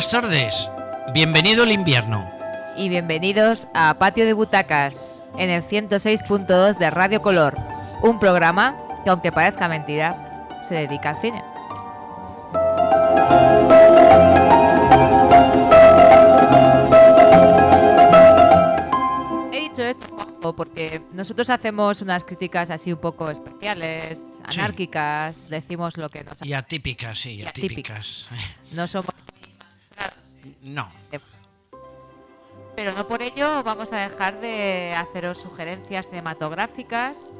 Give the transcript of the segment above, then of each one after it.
buenas tardes. Bienvenido el invierno. Y bienvenidos a Patio de Butacas, en el 106.2 de Radio Color, un programa que, aunque parezca mentira, se dedica al cine. He dicho esto porque nosotros hacemos unas críticas así un poco especiales, Sí. anárquicas, decimos lo que nos Y atípicas, sí, Y atípicas. no somos No. Pero no por ello vamos a dejar de haceros sugerencias cinematográficas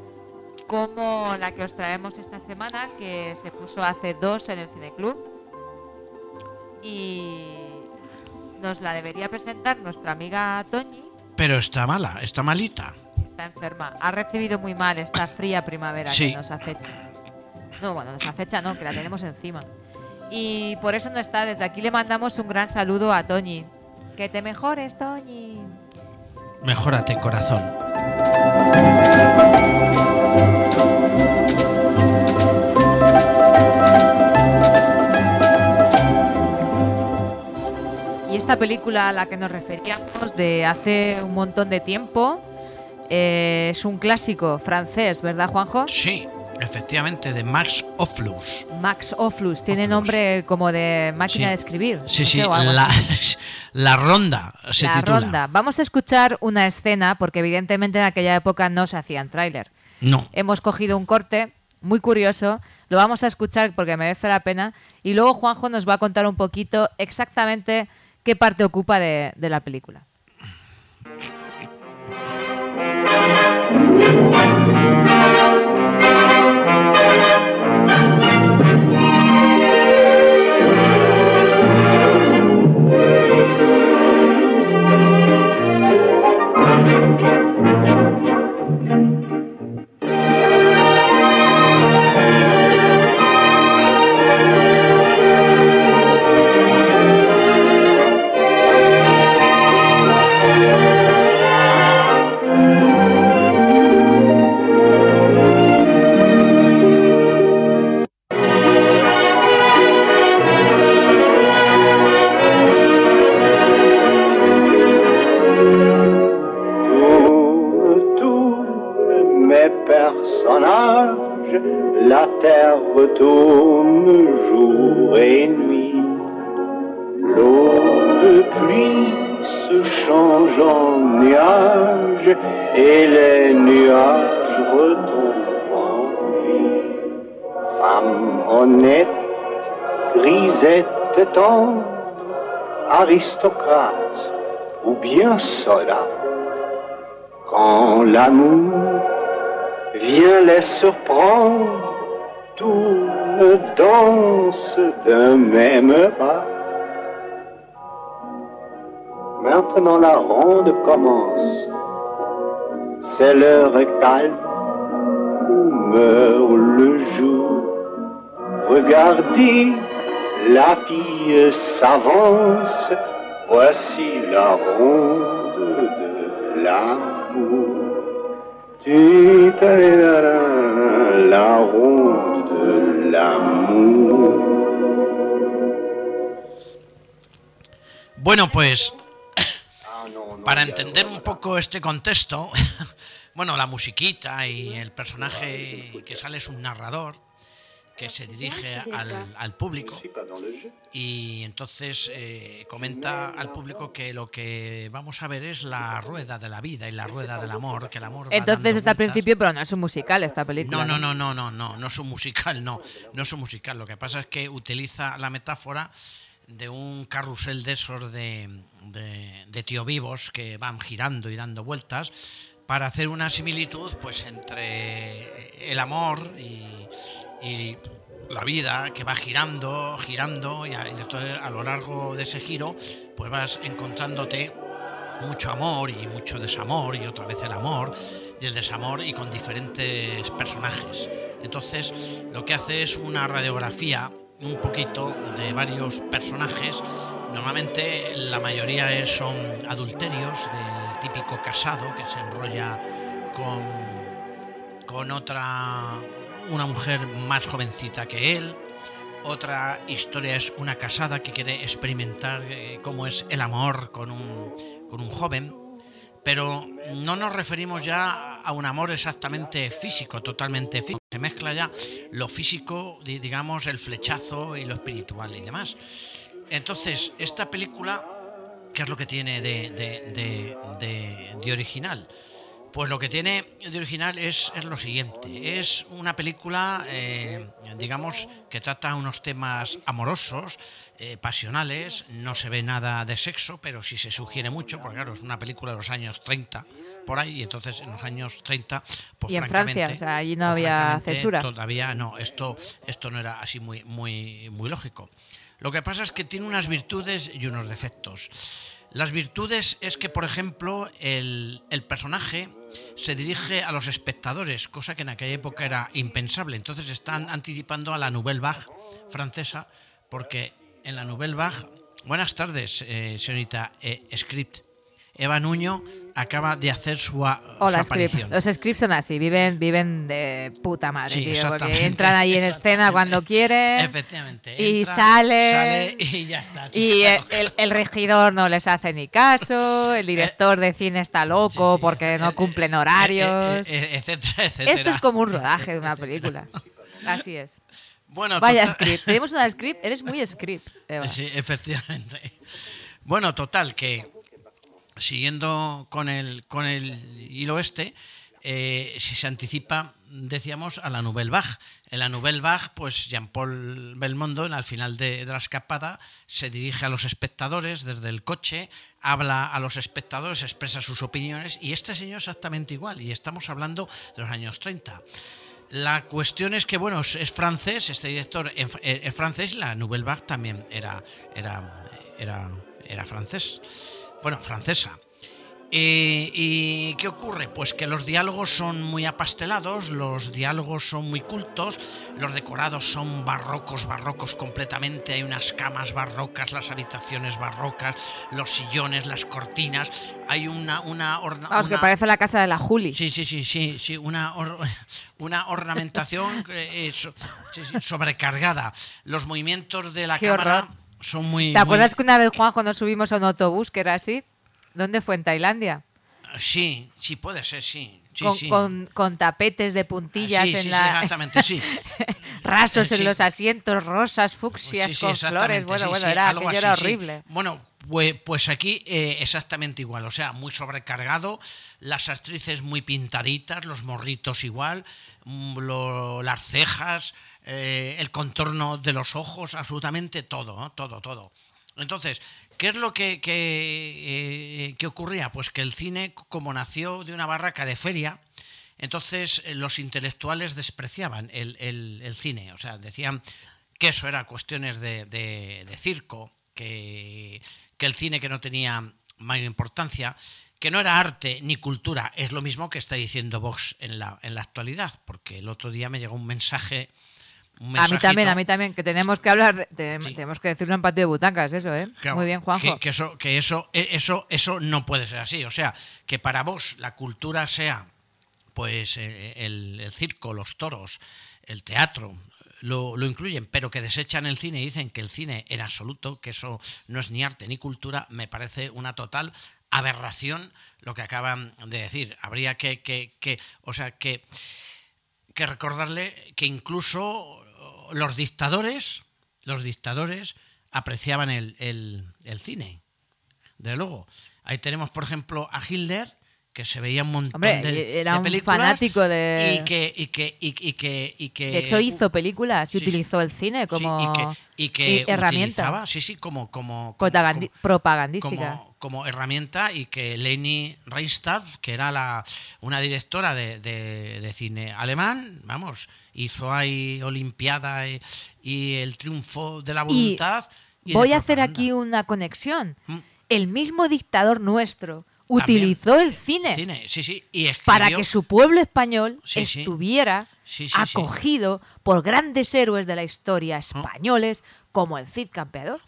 como la que os traemos esta semana, que se puso hace dos en el Cineclub. Y nos la debería presentar nuestra amiga Toñi, Pero está mala, está malita. está enferma. Ha recibido muy mal esta fría primavera Sí. que nos acecha. No, bueno, nos acecha no, que la tenemos encima. Y por eso no está. Desde aquí le mandamos un gran saludo a Toñi. Que te mejores, Toñi. Mejórate, corazón. Y esta película a la que nos referíamos de hace un montón de tiempo eh, es un clásico francés, ¿verdad, Juanjo? Sí, efectivamente, de Max Oflus. Max Oflus, tiene Oflus. nombre como de máquina Sí. de escribir. Sí, no sí, sé, la ronda se La titula. ronda. Vamos a escuchar una escena porque evidentemente en aquella época no se hacían tráiler. No. Hemos cogido un corte muy curioso, lo vamos a escuchar porque merece la pena y luego Juanjo nos va a contar un poquito exactamente qué parte ocupa de, de la película. Tourne, tourne mes personnages, la terre retourne jour et nuit. L'eau de pluie se change en nuages et les nuages retombent en pluie. Femme honnête, grisette tendre, aristocrate ou bien soldat. Quand l'amour vient les surprendre, tourne, danse d'un même pas. Maintenant la ronde commence, c'est l'heure calme où meurt le jour. Regardez, la fille s'avance, voici la ronde de l'amour. La ronde de l'amour. Bueno, pues Ah, para entender un poco este contexto, bueno, la musiquita y el personaje que sale es un narrador que se dirige al, al público y entonces eh, comenta al público que lo que vamos a ver es la rueda de la vida y la rueda del amor, que el amor va Entonces está al principio, pero no es un musical esta película. No, no, no, no, no, no, no es un musical, no, no es un musical. Lo que pasa es que utiliza la metáfora de un carrusel de esos de, de, de tío vivos que van girando y dando vueltas para hacer una similitud pues entre el amor y, y la vida que va girando, girando y a, lo largo de ese giro pues vas encontrándote mucho amor y mucho desamor y otra vez el amor y el desamor y con diferentes personajes. Entonces lo que hace es una radiografía un poquito de varios personajes. Normalmente la mayoría son adulterios del típico casado que se enrolla con, con otra, una mujer más jovencita que él otra historia es una casada que quiere experimentar eh, cómo es el amor con un, con un joven, pero no nos referimos ya a un amor exactamente físico, totalmente físico. Se mezcla ya lo físico, di- digamos, el flechazo y lo espiritual y demás. Entonces, esta película, ¿qué es lo que tiene de- de- de- de original? Pues lo que tiene de original es, es lo siguiente. Es una película, eh, digamos, que trata unos temas amorosos, eh, pasionales. No se ve nada de sexo, pero sí se sugiere mucho, porque claro, es una película de los años 30, por ahí, y entonces en los años 30, pues Y en Francia, o sea, allí no pues, había censura. Todavía no, esto, esto no era así muy, muy, muy lógico. Lo que pasa es que tiene unas virtudes y unos defectos. Las virtudes es que, por ejemplo, el, el personaje se dirige a los espectadores, cosa que en aquella época era impensable. Entonces están anticipando a la Nouvelle Vague francesa, porque en la Nouvelle Vague... Buenas tardes, eh, señorita eh. Eva Nuño acaba de hacer su, a- su Hola, script. Los scripts son así, viven, viven de puta madre, Sí, tío, porque entran ahí en escena cuando quieren Efectivamente. y entra, sale- sale y ya está. y el, el- el regidor no les hace ni caso, el director de cine está loco Sí, sí, porque eh, no eh, cumplen eh, horarios. eh, eh, etcétera, etcétera. Esto es como un rodaje de una película. Así es. Bueno, Vaya total- script. Tenemos una script. Eres muy script, Eva. Sí, efectivamente. Bueno, total, que siguiendo con el, hilo este, eh, si se anticipa, decíamos, a la Nouvelle Vague. En la Nouvelle Vague, pues Jean-Paul Belmondo, al final de, la escapada, se dirige a los espectadores desde el coche, habla a los espectadores, expresa sus opiniones, y este señor exactamente igual, y estamos hablando de los años 30. La cuestión es que, bueno, es, francés, este director es, es francés, la Nouvelle Vague también era francés. Bueno, francesa. Eh, ¿Y qué ocurre? Pues que los diálogos son muy apastelados, los diálogos son muy cultos, los decorados son barrocos, barrocos completamente, hay unas camas barrocas, las habitaciones barrocas, los sillones, las cortinas, hay una... una, orna- Vamos, que parece la casa de la Juli. Sí, sí, sí, sí, sí, una, or- una ornamentación eh, eh, so- sí, sí, sobrecargada. Los movimientos de la Qué cámara horror. Son muy... ¿Te acuerdas muy- que una vez, Juanjo, nos subimos a un autobús que era así? ¿Dónde fue? ¿En Tailandia? Sí, sí, puede ser, sí. sí, con, sí. con- con tapetes de puntillas Sí, en sí, sí, la... exactamente, sí. rasos en los asientos, rosas, fucsias, con flores. Bueno, bueno, era, aquello era horrible. Bueno, pues, pues aquí eh, exactamente igual, o sea, muy sobrecargado, las actrices muy pintaditas, los morritos igual, mm, lo- las cejas, eh, el contorno de los ojos, absolutamente todo, todo, todo. Entonces, ¿qué es lo que, que, eh, ocurría? Pues que el cine, como nació de una barraca de feria, entonces eh, los intelectuales despreciaban el, el- el cine, o sea, decían que eso era cuestiones de, de- de circo, que, que el cine que no tenía mayor importancia, que no era arte ni cultura, es lo mismo que está diciendo Vox en la, en la actualidad, porque el otro día me llegó un mensaje... un A mí también, a mí también, que tenemos que hablar, de- te- Sí. tenemos que decirlo en patio de butacas, eso, ¿eh? Claro, Muy bien, Juanjo. Que, que eso, que eso, eh, eso, eso no puede ser así. O sea, que para vos la cultura sea, pues, eh, el, el circo, los toros, el teatro, lo, lo incluyen, pero que desechan el cine y dicen que el cine en absoluto, que eso no es ni arte ni cultura, me parece una total aberración lo que acaban de decir. Habría que, que, que o sea, que, que recordarle que incluso los dictadores, los dictadores apreciaban el, el- el cine. De luego. Ahí tenemos, por ejemplo, a Hitler, que se veía un montón Hombre, de, era de un películas fanático de- Y que, y que, y, y que, y que- De hecho, hizo películas y sí, utilizó el cine sí, como y que, y que i- herramienta sí, sí, como, como, como- como- propagandística. como, como herramienta y que Leni Riefstadt, que era la, una directora de, de- de cine alemán, vamos, hizo ahí Olimpiada y, y el triunfo de la voluntad. y voy a hacer aquí una conexión. Mm. El mismo dictador nuestro utilizó el cine, Cine, sí, sí, y escribió- para que su pueblo español Sí, estuviera acogido por grandes héroes de la historia españoles como el Cid Campeador.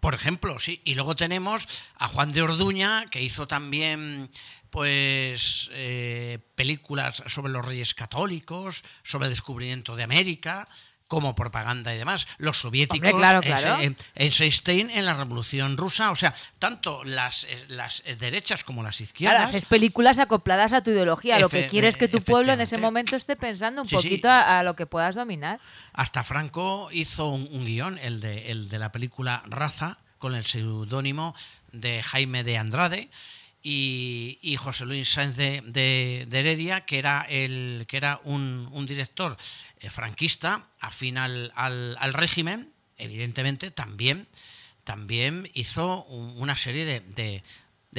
Por ejemplo, sí. Y luego tenemos a Juan de Orduña, que hizo también pues eh, películas sobre los reyes católicos, sobre el descubrimiento de América, como propaganda y demás. Los soviéticos, Hombre, claro, eh, eh, Eisenstein en la Revolución Rusa, o sea, tanto las, eh, las derechas como las izquierdas. Claro, haces películas acopladas a tu ideología. Lo que quieres que tu pueblo en ese momento esté pensando un Sí, sí. poquito a, a lo que puedas dominar. Hasta Franco hizo un, un guion, el de, el de la película Raza, con el seudónimo de Jaime de Andrade. Y, y José Luis Sáenz de, de- de Heredia, que era, el, que era un, un director eh, franquista, afín al, al- al régimen, evidentemente, también, también hizo un- una serie de, de,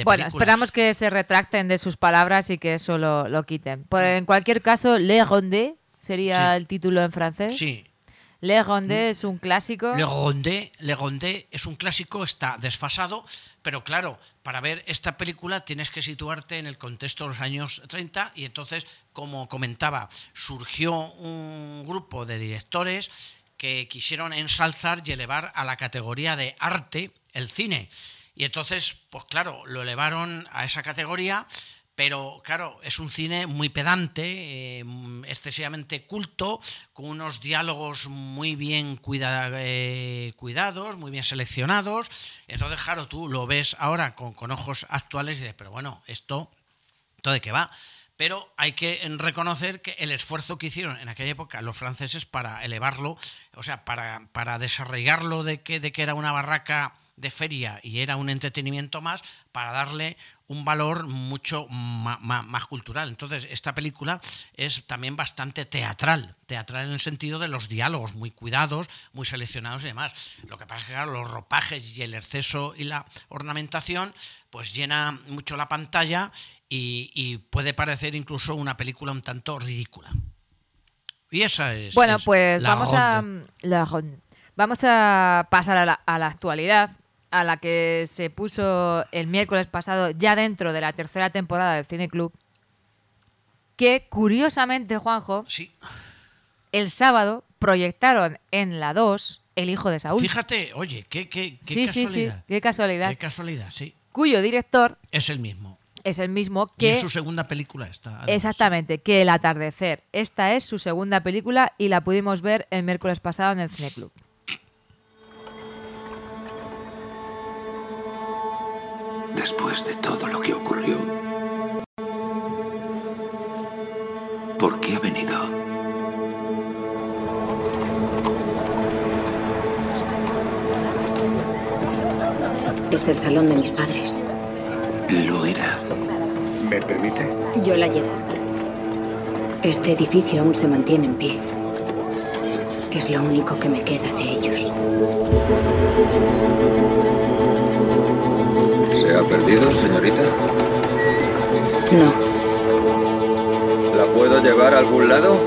Bueno, esperamos que se retracten de sus palabras y que eso lo, lo quiten. Por- en cualquier caso, Le Ronde sería Sí. el título en francés. Sí, Le Ronde es un clásico. Le Rondé, Le Rondé es un clásico, está desfasado, pero claro, para ver esta película tienes que situarte en el contexto de los años 30 y entonces, como comentaba, surgió un grupo de directores que quisieron ensalzar y elevar a la categoría de arte el cine. Y entonces, pues claro, lo elevaron a esa categoría, pero claro, es un cine muy pedante, mm, excesivamente culto, con unos diálogos muy bien eh, cuidados, muy bien seleccionados. Entonces, claro, tú lo ves ahora con, con ojos actuales y dices, pero bueno, esto, ¿esto de qué va? Pero hay que reconocer que el esfuerzo que hicieron en aquella época los franceses para elevarlo, o sea, para, para desarraigarlo de que, de que era una barraca de feria y era un entretenimiento más, para darle un valor mucho más, cultural. Entonces, esta película es también bastante teatral, teatral en el sentido de los diálogos muy cuidados, muy seleccionados y demás. Lo que pasa es que claro, los ropajes y el exceso y la ornamentación pues llena mucho la pantalla y, y puede parecer incluso una película un tanto ridícula. Y esa es. Bueno, es pues la vamos a, la ronda. vamos a pasar a la, a la actualidad, a la que se puso el miércoles pasado ya dentro de la tercera temporada del Cine Club, que curiosamente, Juanjo, Sí, el sábado proyectaron en la 2 El hijo de Saúl. fíjate, oye, qué, qué, qué sí, casualidad. qué casualidad. Qué casualidad, sí. Cuyo director Es el mismo. es el mismo Que es su segunda película esta. además. Exactamente, que El atardecer. Esta es su segunda película y la pudimos ver el miércoles pasado en el Cine Club. Después de todo lo que ocurrió, ¿por qué ha venido? Es el salón de mis padres. Lo era. ¿Me permite? Yo la llevo. Este edificio aún se mantiene en pie. Es lo único que me queda de ellos. ¿Se ha perdido, señorita? No, ¿La puedo llevar a algún lado?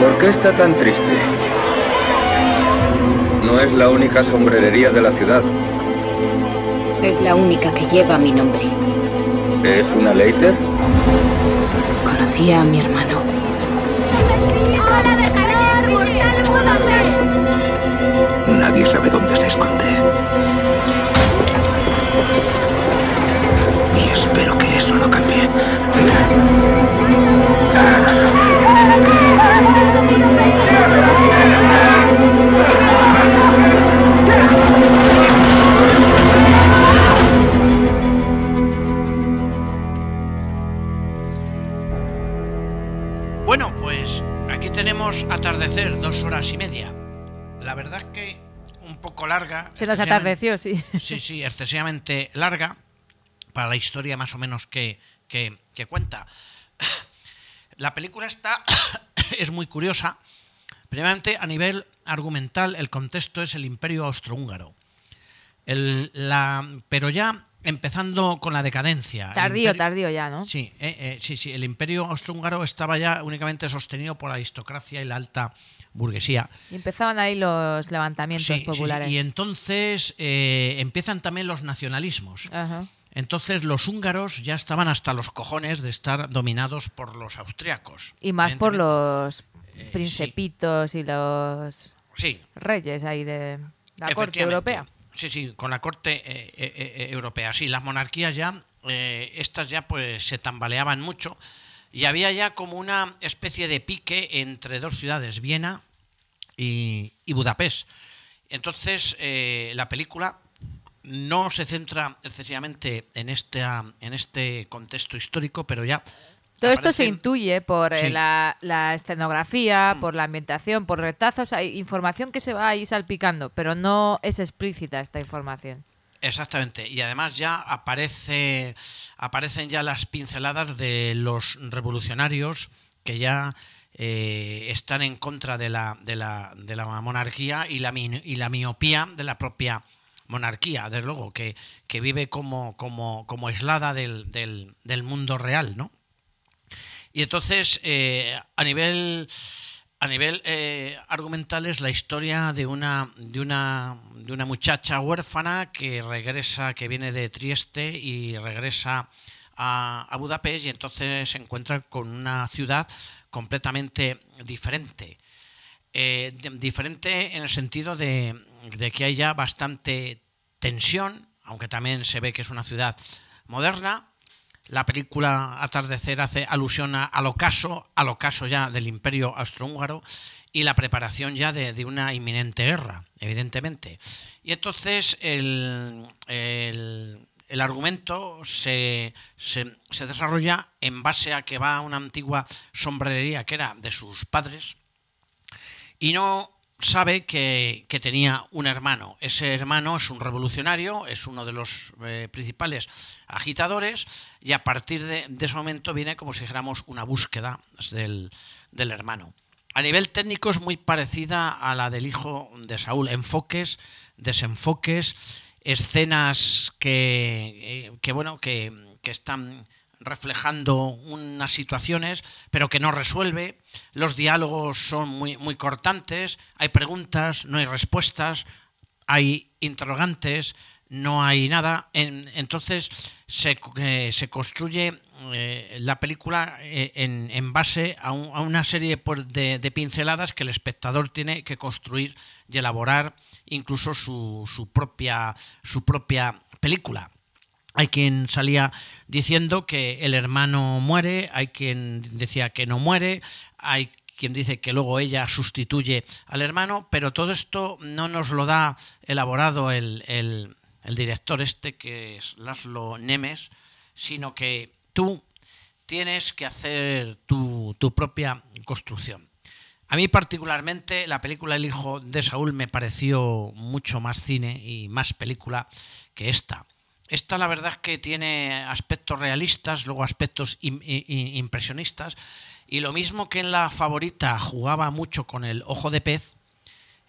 ¿Por qué está tan triste? No es la única sombrerería de la ciudad. es la única que lleva mi nombre. ¿Es una Leiter? Conocía a mi hermano. Nadie sabe dónde se esconde. Y espero que eso no cambie. Se nos atardeció, sí. Sí, sí, excesivamente larga para la historia más o menos que, que- que cuenta. La película está es muy curiosa. Primeramente, a nivel argumental, el contexto es el Imperio Austrohúngaro. El- la, pero ya empezando con la decadencia. Tardío, imperio- tardío ya, ¿no? Sí, eh, eh, sí, sí. El imperio austrohúngaro estaba ya únicamente sostenido por la aristocracia y la alta burguesía. Y empezaban ahí los levantamientos Sí, sí, sí. populares. Y entonces eh, empiezan también los nacionalismos. Ajá. Entonces los húngaros ya estaban hasta los cojones de estar dominados por los austriacos. Y más por los Eh, principitos y los Sí, reyes ahí de la corte europea. Sí, sí, con la corte eh, eh, europea. Sí, las monarquías ya estas ya pues se tambaleaban mucho y había ya como una especie de pique entre dos ciudades, Viena y, y Budapest. Entonces, eh, la película no se centra excesivamente en, esta, en este contexto histórico, pero ya... Todo esto se intuye por eh, Sí. Mm. la, la escenografía, por la ambientación, por retazos. Hay información que se va ahí salpicando, pero no es explícita esta información. Exactamente. Y además ya aparece, aparecen ya las pinceladas de los revolucionarios que ya eh, están en contra de la, de la, de la monarquía y la, y la miopía de la propia monarquía, desde luego, que, que vive como, como, como aislada del, del, del mundo real, ¿no? Y entonces, eh, a nivel a nivel eh, argumental es la historia de una de una de una muchacha huérfana que regresa, que viene de Trieste y regresa a, Budapest y entonces se encuentra con una ciudad completamente diferente. Eh, diferente en el sentido de, de que hay ya bastante tensión, aunque también se ve que es una ciudad moderna. La película Atardecer hace alusión a- al ocaso, al ocaso ya del imperio austrohúngaro y la preparación ya de, una inminente guerra, evidentemente. Y entonces el, el- el argumento se, se- se desarrolla en base a que va a una antigua sombrerería que era de sus padres, y no sabe que, que tenía un hermano. Ese hermano es un revolucionario, es uno de los eh, principales agitadores y a partir de, de ese momento viene como si dijéramos una búsqueda del, del hermano. A nivel técnico es muy parecida a la del hijo de Saúl. Enfoques, desenfoques, escenas que, eh, que bueno, que, que están reflejando unas situaciones, pero que no resuelve. Los diálogos son muy, muy cortantes, hay preguntas, no hay respuestas, hay interrogantes, no hay nada. En- entonces se, eh, se construye eh, la película eh, en, base a, un- a una serie por- de, de pinceladas que el espectador tiene que construir y elaborar incluso su, su propia, su propia película. Hay quien salía diciendo que el hermano muere, hay quien decía que no muere, hay quien dice que luego ella sustituye al hermano, pero todo esto no nos lo da elaborado el, el- director este, que es Laszlo Nemes, sino que tú tienes que hacer tu, tu propia construcción. A mí particularmente la película El hijo de Saúl me pareció mucho más cine y más película que esta. Esta la verdad es que tiene aspectos realistas, luego aspectos impresionistas y lo mismo que en la favorita jugaba mucho con el ojo de pez,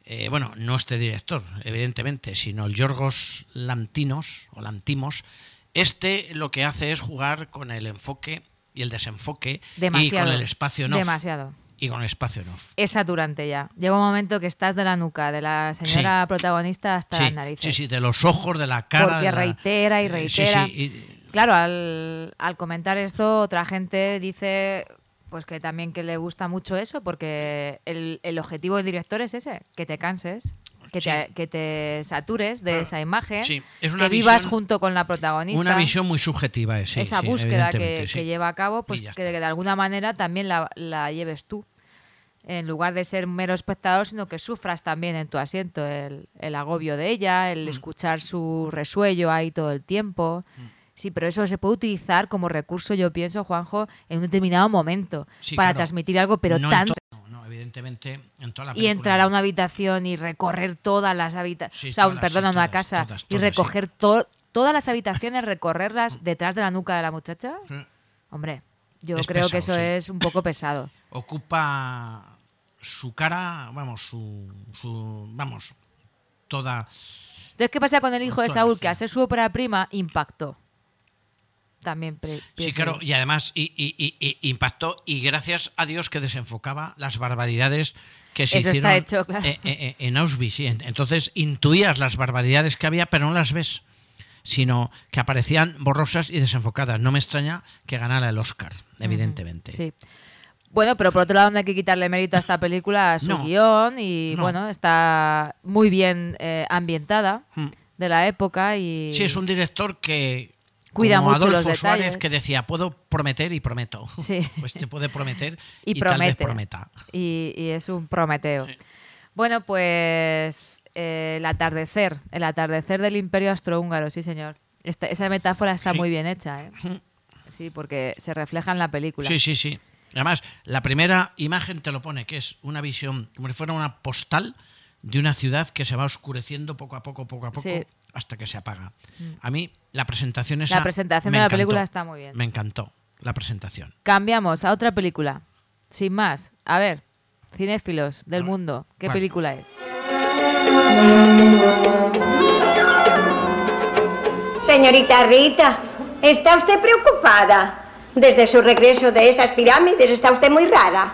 eh, bueno, no este director, evidentemente, sino el Yorgos Lantinos o Lantimos, este lo que hace es jugar con el enfoque y el desenfoque Demasiado. y con el espacio off. Demasiado. Y con espacio en off. Es saturante ya. Llega un momento que estás de la nuca de la señora protagonista hasta las Sí, narices. sí, sí, de los ojos, de la cara. Porque la- reitera y sí, reitera. sí, y- Claro, al, al comentar esto, otra gente dice pues que también que le gusta mucho eso, porque el, el objetivo del director es ese, que te canses, que, te, Sí. que te satures de Claro. esa imagen, Sí, es una que vivas junto con la protagonista. Una visión muy subjetiva, es, sí, esa búsqueda que, lleva a cabo, pues que, de alguna manera también la, la lleves tú. En lugar de ser mero espectador, sino que sufras también en tu asiento el, el agobio de ella, Mm. el escuchar su resuello ahí todo el tiempo. Sí, pero eso se puede utilizar como recurso, yo pienso, Juanjo, en un determinado momento Sí, para claro. transmitir algo, pero No evidentemente, en toda la Y entrar a una habitación y recorrer todas las habitaciones, Sí, o sea, todas, perdón, sí, una casa todas, y sí. recoger to- todas las habitaciones, recorrerlas detrás de la nuca de la muchacha. Sí. Hombre, yo Es creo que eso es un poco pesado. Ocupa su cara, vamos, su, su vamos, toda... Entonces, ¿qué pasa con el hijo de Saúl? Que a ser su ópera prima impactó. También Sí, claro, y además y, y- y- y impactó y gracias a Dios que desenfocaba las barbaridades que se Eso hicieron está hecho, claro. eh, en Auschwitz. sí. En- Entonces intuías las barbaridades que había, pero no las ves, sino que aparecían borrosas y desenfocadas. No me extraña que ganara el Oscar, evidentemente. Sí. Bueno, pero por otro lado no hay que quitarle mérito a esta película, a su No. guion y No. bueno, está muy bien eh, ambientada Mm. de la época y Sí, es un director que Cuida Como mucho los Adolfo Suárez detalles. que decía, puedo prometer y prometo. Sí. Pues te puede prometer Y y, tal vez prometa. y, y es un prometeo. Bueno, pues eh, el atardecer, el atardecer del imperio austrohúngaro, sí señor. Esta- esa metáfora está Sí. muy bien hecha, ¿eh? Sí, porque se refleja en la película. Sí, sí, sí. Además, la primera imagen te lo pone, que es una visión, como si fuera una postal de una ciudad que se va oscureciendo poco a poco, poco a poco, Sí. Hasta que se apaga. A mí, la presentación esa La presentación de la encantó. película está muy bien. Me encantó la presentación. Cambiamos a otra película. Sin más. A ver, cinéfilos del ver, mundo, ¿qué ¿cuál? película es? Señorita Rita, ¿está usted preocupada? Desde su regreso de esas pirámides está usted muy rara.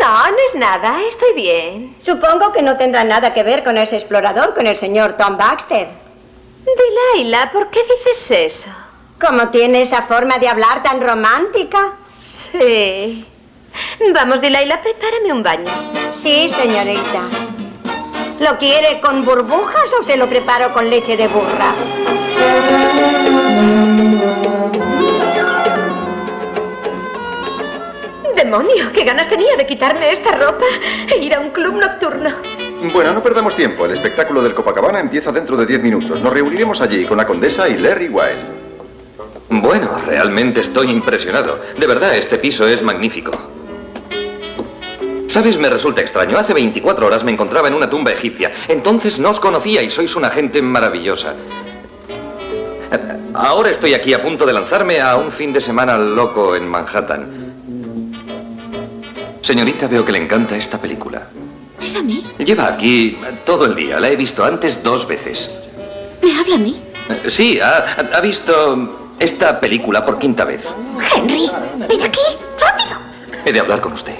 No, no es nada, estoy bien. Supongo que no tendrá nada que ver con ese explorador, con el señor Tom Baxter. Delilah, ¿por qué dices eso? ¿Cómo tiene esa forma de hablar tan romántica? Sí. Vamos, Delilah, prepárame un baño. Sí, señorita. ¿Lo quiere con burbujas o se lo preparo con leche de burra? Demonio, qué ganas tenía de quitarme esta ropa e ir a un club nocturno. Bueno, no perdamos tiempo. El espectáculo del Copacabana empieza dentro de 10 minutos. Nos reuniremos allí con la condesa y Larry Wilde. Bueno, realmente estoy impresionado. De verdad, este piso es magnífico. ¿Sabes? Me resulta extraño. Hace 24 horas me encontraba en una tumba egipcia. Entonces no os conocía y sois una gente maravillosa. Ahora estoy aquí a punto de lanzarme a un fin de semana loco en Manhattan. Señorita, veo que le encanta esta película. ¿Es a mí? Lleva aquí todo el día. La he visto antes dos veces. ¿Me habla a mí? Eh, Sí, ha, ha visto esta película por quinta vez. Henry, ven aquí, rápido. He de hablar con usted.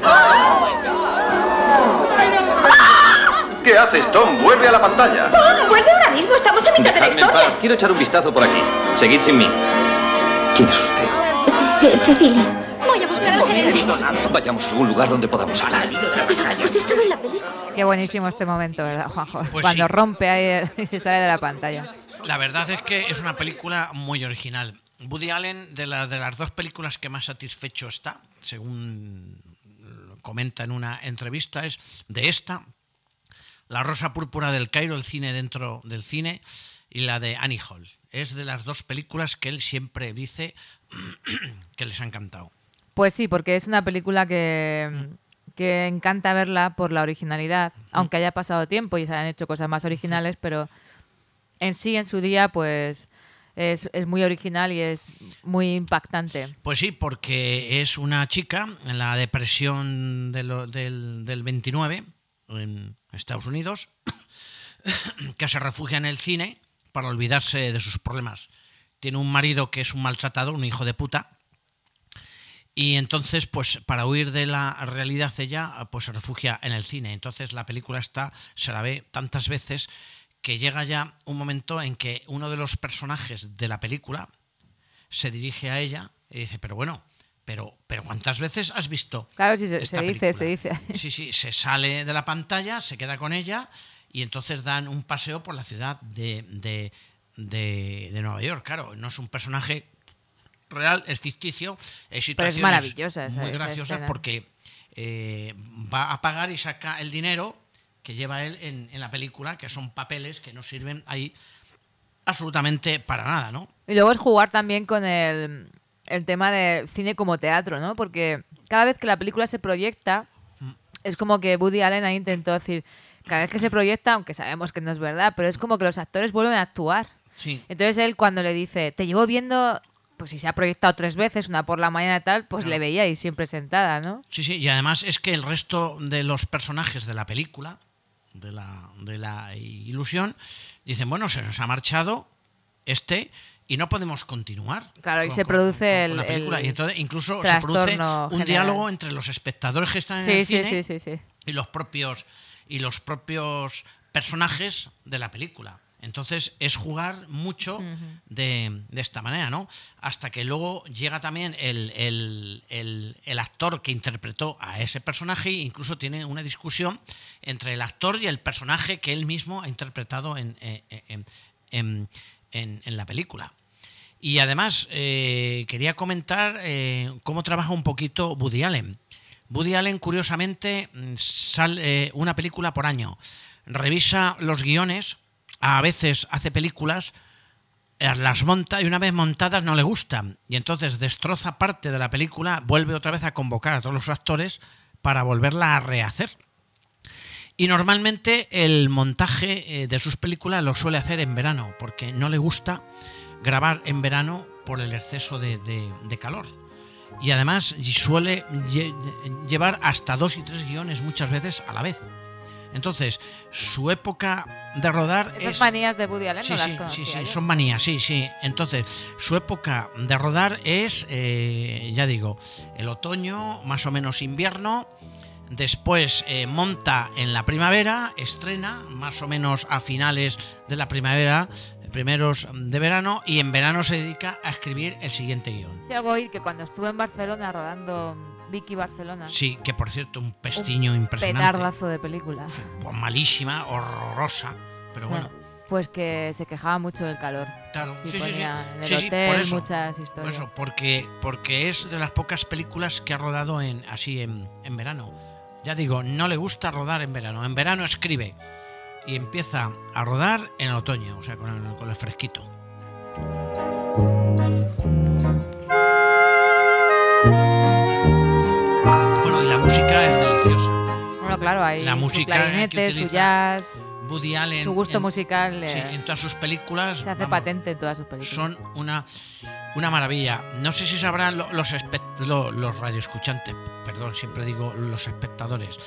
¿Qué haces, Tom? Vuelve a la pantalla. Tom, vuelve ahora mismo, estamos a mitad de la Dejadme en historia. paz. Quiero echar un vistazo por aquí. Seguid sin mí. ¿Quién es usted? Ce- Cecilia. Gerente. Vayamos a algún lugar donde podamos hablar. Usted estaba en la película. Qué buenísimo este momento, ¿verdad, Juanjo? Pues Cuando sí. rompe ahí y se sale de la pantalla. La verdad es que es una película muy original. Woody Allen, de, la- de las dos películas que más satisfecho está, según comenta en una entrevista, es de esta, La Rosa Púrpura del Cairo, el cine dentro del cine, y la de Annie Hall. Es de las dos películas que él siempre dice que les ha encantado. Pues sí, porque es una película que, que encanta verla por la originalidad, aunque haya pasado tiempo y se hayan hecho cosas más originales, pero en sí, en su día, pues es, es muy original y es muy impactante. Pues sí, porque es una chica en la depresión de lo- del, del 29 en Estados Unidos que se refugia en el cine para olvidarse de sus problemas. Tiene un marido que es un maltratador, un hijo de puta, y entonces, pues para huir de la realidad ella, pues se refugia en el cine. Entonces la película está, se la ve tantas veces que llega ya un momento en que uno de los personajes de la película se dirige a ella y dice, pero bueno, pero, pero ¿cuántas veces has visto? Claro, sí, se, esta se dice, se película?". dice. Sí, sí, se sale de la pantalla, se queda con ella y entonces dan un paseo por la ciudad de, de, de- de Nueva York. Claro, no es un personaje real, es ficticio. Hay situaciones maravillosa esa- Muy esa escena. porque eh, va a pagar y saca el dinero que lleva él en, en la película, que son papeles que no sirven ahí absolutamente para nada, ¿no? Y luego es jugar también con el, el tema de cine como teatro, ¿no? Porque cada vez que la película se proyecta, es como que Woody Allen ahí intentó decir, cada vez que se proyecta, aunque sabemos que no es verdad, pero es como que los actores vuelven a actuar. Sí. Entonces él cuando le dice, te llevo viendo, pues si se ha proyectado tres veces, una por la mañana y tal, pues le veía ahí siempre sentada, ¿no? Sí, sí, y además es que el resto de los personajes de la película, de la, de la ilusión, dicen, bueno, se nos ha marchado este y no podemos continuar. Claro, y se produce con la el- y entonces incluso se produce un general. diálogo entre los espectadores que están en Sí, el sí, cine sí. y los propios y los propios personajes de la película. Entonces es jugar mucho de, de esta manera, ¿no? Hasta que luego llega también el, el- el- el actor que interpretó a ese personaje e incluso tiene una discusión entre el actor y el personaje que él mismo ha interpretado en, en- en- en- en- en la película. Y además, eh, quería comentar eh, cómo trabaja un poquito Woody Allen. Woody Allen, curiosamente, mm, sale una película por año. Revisa los guiones, a veces hace películas, eh, las monta y una vez montadas no le gustan. Y entonces destroza parte de la película, vuelve otra vez a convocar a todos los actores para volverla a rehacer. Y normalmente el montaje eh, de sus películas lo suele hacer en verano, porque no le gusta grabar en verano por el exceso de, calor. Y además suele lle- llevar hasta dos y tres guiones muchas veces a la vez. Entonces, su época de rodar Esas es... manías de Woody Allen Sí, no las sí, conocía sí, son manías, sí, sí. Entonces, su época de rodar es, eh, ya digo, el otoño, más o menos invierno. Después eh, monta en la primavera, estrena más o menos a finales de la primavera, primeros de verano, y en verano se dedica a escribir el siguiente guion. Sí, algo oír que cuando estuve en Barcelona rodando Vicky Barcelona, Sí, que por cierto, un pestiño un impresionante. petardazo de película. Pues malísima, horrorosa, pero bueno. Pues que se quejaba mucho del calor. Claro, Sí, sí, sí, sí. en el Sí, hotel por eso. muchas Por historias. eso, porque, porque es de las pocas películas que ha rodado en, así en, en verano. Ya digo, no le gusta rodar en verano. En verano escribe y empieza a rodar en el otoño, o sea, con el, con el fresquito. Claro, hay La su música clarinete, que su jazz, Woody Allen. su gusto en- musical sí, eh, en todas sus películas. se hace vamos, patente en todas sus películas. son una, una maravilla. No sé si sabrán lo- los, espect- lo- los radioescuchantes, perdón, siempre digo los espectadores,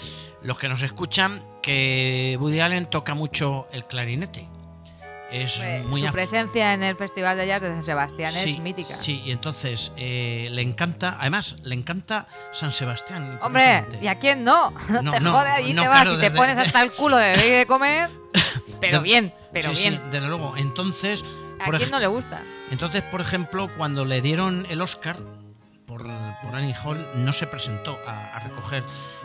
los que nos escuchan, que Woody Allen toca mucho el clarinete. Es muy su presencia en el Festival de Jazz de San Sebastián es Sí, mítica. Sí, y entonces eh, le encanta, además le encanta San Sebastián. Hombre. ¿y a quién no? No, te no, jode, allí no, te vas claro, y te desde- pones hasta el culo de beber y de comer. Pero bien, pero Sí, sí, bien. desde luego. Entonces, ¿A quién no le gusta? Entonces, por ejemplo, cuando le dieron el Oscar por, por Annie Hall, no se presentó a, a recoger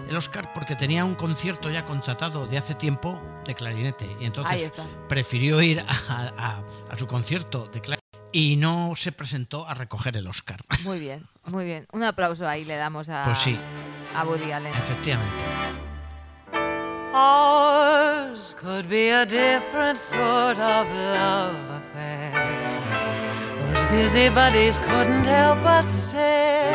el Oscar porque tenía un concierto ya contratado de hace tiempo de clarinete. Y entonces prefirió ir a, a- a su concierto de clarinete y no se presentó a recoger el Oscar. Muy bien, muy bien. Un aplauso ahí le damos a, Pues sí. a Woody Allen. Efectivamente. Ours could be a different sort of love affair. Those busybodies couldn't help but stare.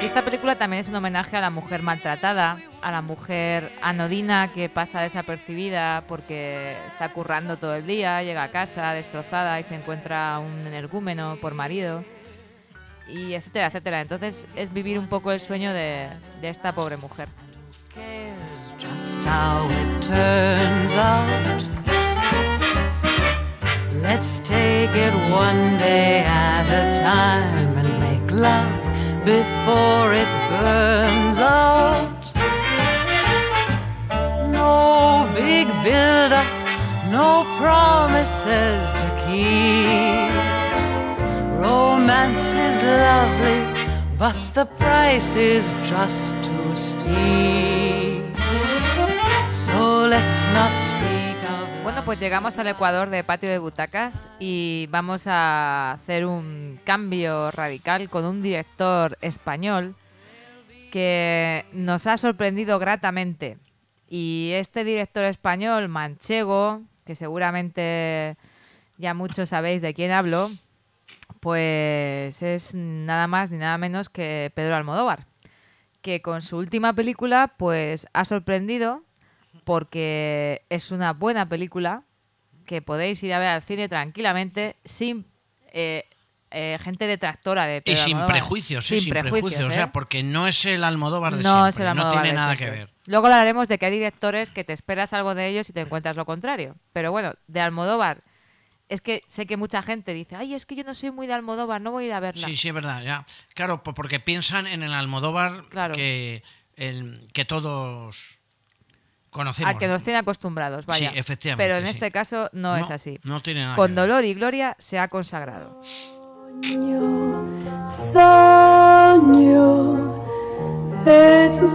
Esta película también es un homenaje a la mujer maltratada, a la mujer anodina que pasa desapercibida porque está currando todo el día, llega a casa destrozada y se encuentra un energúmeno por marido, y etcétera, etcétera. Entonces es vivir un poco el sueño de, de esta pobre mujer. Just how it turns out. Let's take it one day at a time and make love before it burns out. No big build no promises to keep. Romance is lovely, but the price is just too steep. So let's not speak Bueno, pues llegamos al Ecuador de Patio de Butacas y vamos a hacer un cambio radical con un director español que nos ha sorprendido gratamente. Y este director español, manchego, que seguramente ya muchos sabéis de quién hablo, pues es nada más ni nada menos que Pedro Almodóvar, que con su última película pues ha sorprendido porque es una buena película que podéis ir a ver al cine tranquilamente sin eh, eh, gente detractora de Y Pedro sin Almodóvar. prejuicios, ¿eh? sin, prejuicios, o ¿eh? sea, porque no es el Almodóvar de no es el no Almodóvar tiene de nada que ver. Luego hablaremos de que hay directores que te esperas algo de ellos y te encuentras lo contrario. Pero bueno, de Almodóvar, es que sé que mucha gente dice, ay, es que yo no soy muy de Almodóvar, no voy a ir a verla. Sí, sí, es verdad, ya. Claro, po- porque piensan en el Almodóvar Claro. que, el, que todos conocemos. Al que nos tiene acostumbrados, vaya. Sí, efectivamente, Pero en sí. este caso no, No, es así. no tiene nada Con que ver. dolor y gloria se ha consagrado. Sogno de tu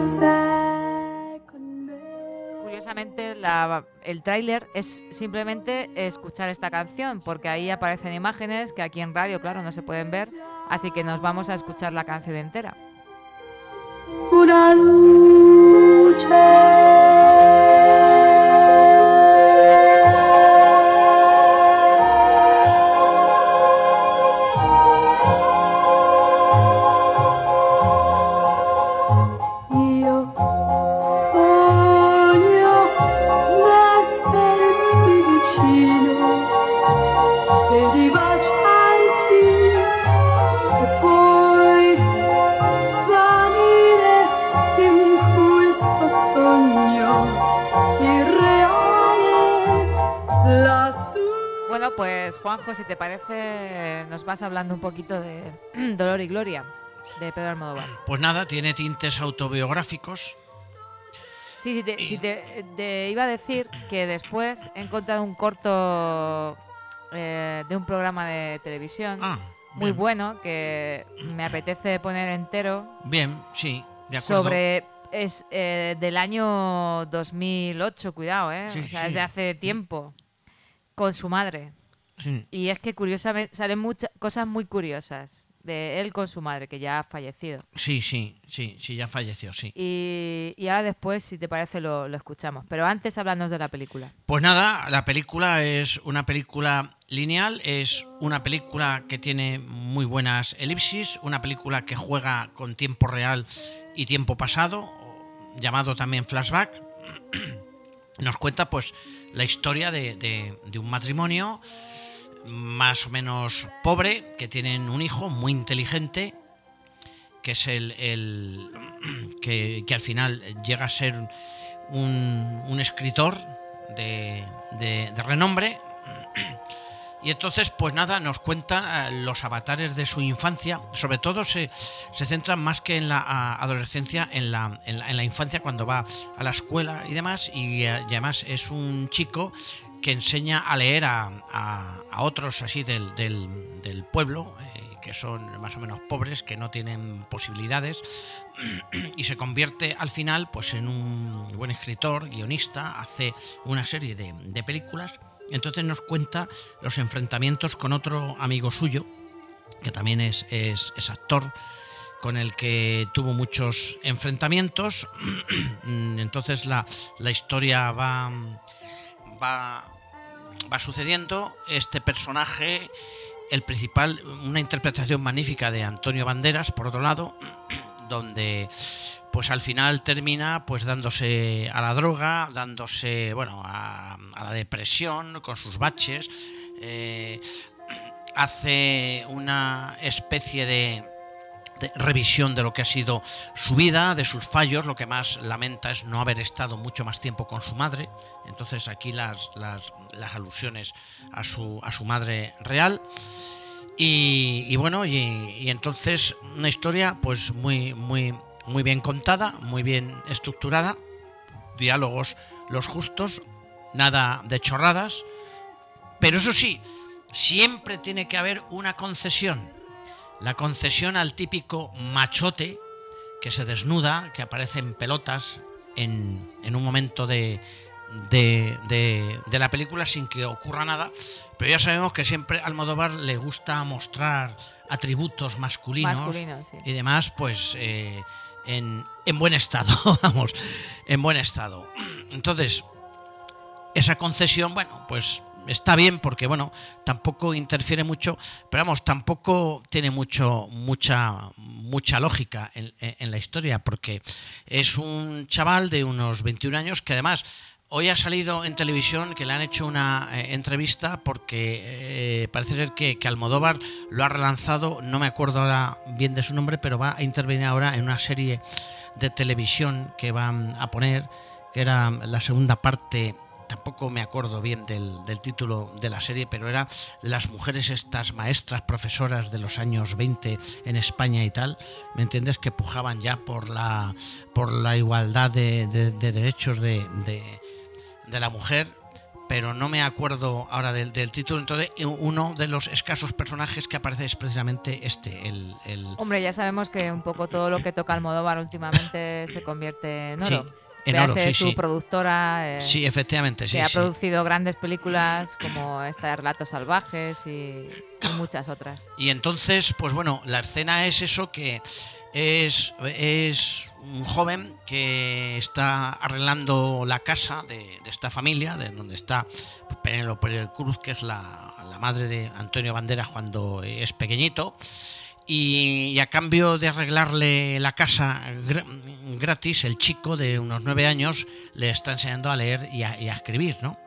curiosamente la- el tráiler es simplemente escuchar esta canción, porque ahí aparecen imágenes que aquí en radio, claro, no se pueden ver, así que nos vamos a escuchar la canción entera. Una luce vas hablando un poquito de Dolor y Gloria, de Pedro Almodóvar. Pues nada, tiene tintes autobiográficos. Sí, sí, te, sí te- te iba a decir que después he encontrado un corto eh, de un programa de televisión Ah, muy bueno que me apetece poner entero Bien, sí, de acuerdo. sobre es eh, del año 2008, cuidado, ¿eh? Sí, o sea, sí. es de hace tiempo con su madre. Sí. Y es que curiosamente salen muchas cosas muy curiosas de él con su madre que ya ha fallecido. Sí, sí, sí, sí, ya falleció, sí. Y, y ahora después, si te parece, lo, lo escuchamos. Pero antes háblanos de la película. Pues nada, la película es una película lineal, es una película que tiene muy buenas elipsis, una película que juega con tiempo real y tiempo pasado, llamado también flashback. Nos cuenta pues la historia de, de- de un matrimonio más o menos pobre, que tienen un hijo muy inteligente, que es el, que, al final llega a ser un, escritor de, renombre. Y entonces, pues nada, nos cuenta eh, los avatares de su infancia. Sobre todo se, se centran más que en la adolescencia, en la, en, la, en la infancia cuando va a la escuela y demás. Y, eh, y además es un chico que enseña a leer a, a- otros así del, del- del pueblo, eh, que son más o menos pobres, que no tienen posibilidades, y se convierte al final pues en un buen escritor, guionista, hace una serie de, de películas. Entonces nos cuenta los enfrentamientos con otro amigo suyo, que también es, es- es actor, con el que tuvo muchos enfrentamientos. Entonces la, la historia va, va, va sucediendo. Este personaje, el principal, una interpretación magnífica de Antonio Banderas, por otro lado, donde pues al final termina pues dándose a la droga, dándose bueno a, a la depresión con sus baches, eh, hace una especie de, revisión de lo que ha sido su vida, de sus fallos, lo que más lamenta es no haber estado mucho más tiempo con su madre, entonces aquí las, las, alusiones a su, a su madre real. Y, y bueno, y, y entonces una historia pues muy, muy, muy bien contada, muy bien estructurada, diálogos los justos, nada de chorradas, pero eso sí, siempre tiene que haber una concesión, la concesión al típico machote que se desnuda, que aparece en pelotas en, en un momento de, de, de- de la película sin que ocurra nada, pero ya sabemos que siempre a Almodóvar le gusta mostrar atributos masculinos, sí. y demás, pues eh, en, en buen estado, vamos, en buen estado. Entonces, esa concesión, bueno, pues está bien porque, bueno, tampoco interfiere mucho, pero vamos, tampoco tiene mucho, mucha, mucha lógica en, la historia, porque es un chaval de unos 21 años que además hoy ha salido en televisión que le han hecho una eh, entrevista porque eh, parece ser que, que Almodóvar lo ha relanzado, no me acuerdo ahora bien de su nombre, pero va a intervenir ahora en una serie de televisión que van a poner, que era la segunda parte tampoco me acuerdo bien del, del título de la serie, pero era las mujeres estas maestras, profesoras de los años 20 en España y tal, ¿me entiendes? Que pujaban ya por la, por la igualdad de, de- de derechos de, de- la mujer, pero no me acuerdo ahora del, del título. Entonces, uno de los escasos personajes que aparece es precisamente este, el... el- Hombre, ya sabemos que un poco todo lo que toca Almodóvar últimamente se convierte en oro. En oro, sí, su sí. productora. eh, Sí, efectivamente, sí, Que ha producido grandes películas como esta de Relatos Salvajes y, y muchas otras. Y entonces, pues bueno, la escena es eso que es, es un joven que está arreglando la casa de, de esta familia, de donde está Penélope Cruz, que es la, la madre de Antonio Banderas cuando es pequeñito. Y, a cambio de arreglarle la casa gra- gratis, el chico de unos nueve años le está enseñando a leer y a, escribir, ¿no?